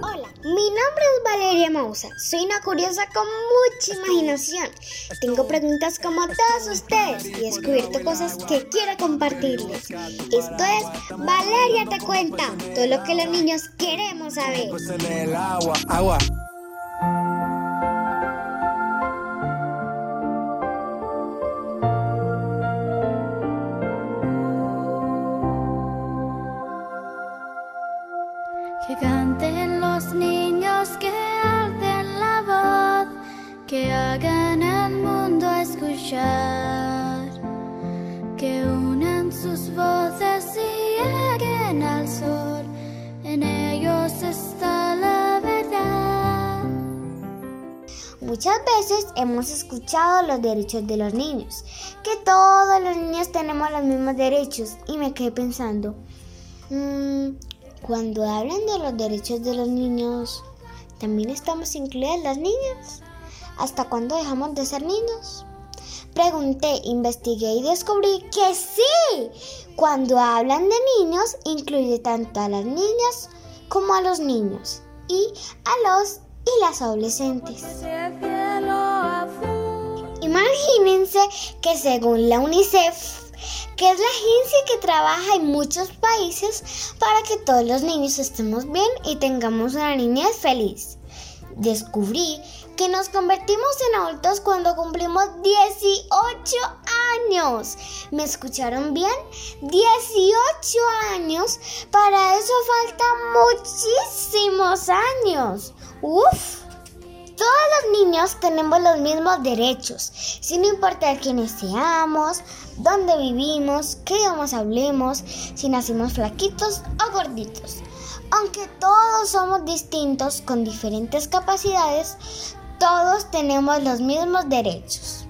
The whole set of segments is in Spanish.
Hola, mi nombre es Valeria Mausa. Soy una curiosa con mucha imaginación. Tengo preguntas como todos ustedes y he descubierto cosas que quiero compartirles. Esto es Valeria te cuenta, todo lo que los niños queremos saber. Que canten los niños, que alten la voz, que hagan el mundo escuchar, que unan sus voces y lleguen al sol, en ellos está la verdad. Muchas veces hemos escuchado los derechos de los niños, que todos los niños tenemos los mismos derechos y me quedé pensando, mm, cuando hablan de los derechos de los niños, ¿también estamos incluidas las niñas? ¿Hasta cuándo dejamos de ser niños? Pregunté, investigué y descubrí que sí. Cuando hablan de niños, incluye tanto a las niñas como a los niños y a los y las adolescentes. Imagínense que según la UNICEF, que es la agencia que trabaja en muchos países para que todos los niños estemos bien y tengamos una niñez feliz. Descubrí que nos convertimos en adultos cuando cumplimos 18 años. ¿Me escucharon bien? 18 años. Para eso faltan muchísimos años. Uf. Todos los niños tenemos los mismos derechos, sin importar quiénes seamos, dónde vivimos, qué idiomas hablemos, si nacimos flaquitos o gorditos. Aunque todos somos distintos con diferentes capacidades, todos tenemos los mismos derechos.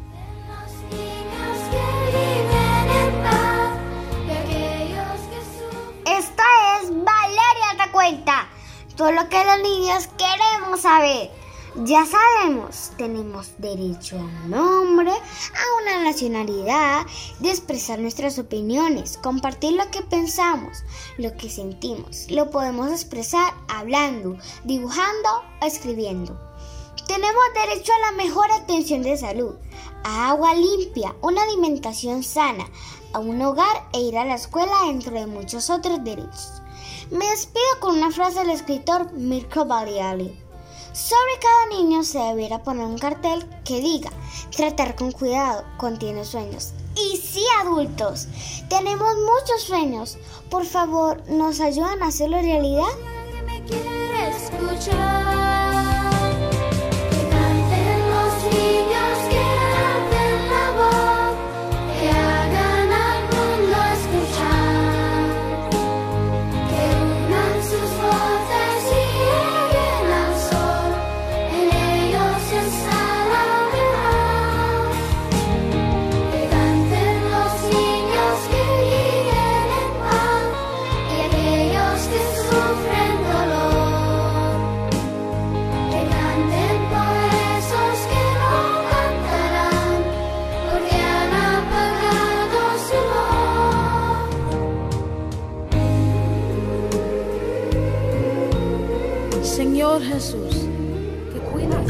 Esta es Valeria te cuenta, todo lo que los niños queremos saber. Ya sabemos, tenemos derecho a un nombre, a una nacionalidad, de expresar nuestras opiniones, compartir lo que pensamos, lo que sentimos. Lo podemos expresar hablando, dibujando o escribiendo. Tenemos derecho a la mejor atención de salud, a agua limpia, una alimentación sana, a un hogar e ir a la escuela, entre muchos otros derechos. Me despido con una frase del escritor Mirko Baliali. Sobre cada niño se debiera poner un cartel que diga, tratar con cuidado, contiene sueños. Y sí, adultos, tenemos muchos sueños. Por favor, ¿nos ayudan a hacerlo realidad? escuchar. Señor Jesús, que cuidas.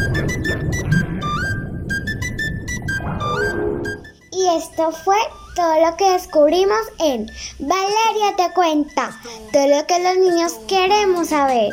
Y esto fue todo lo que descubrimos en Valeria te cuenta, todo lo que los niños queremos saber.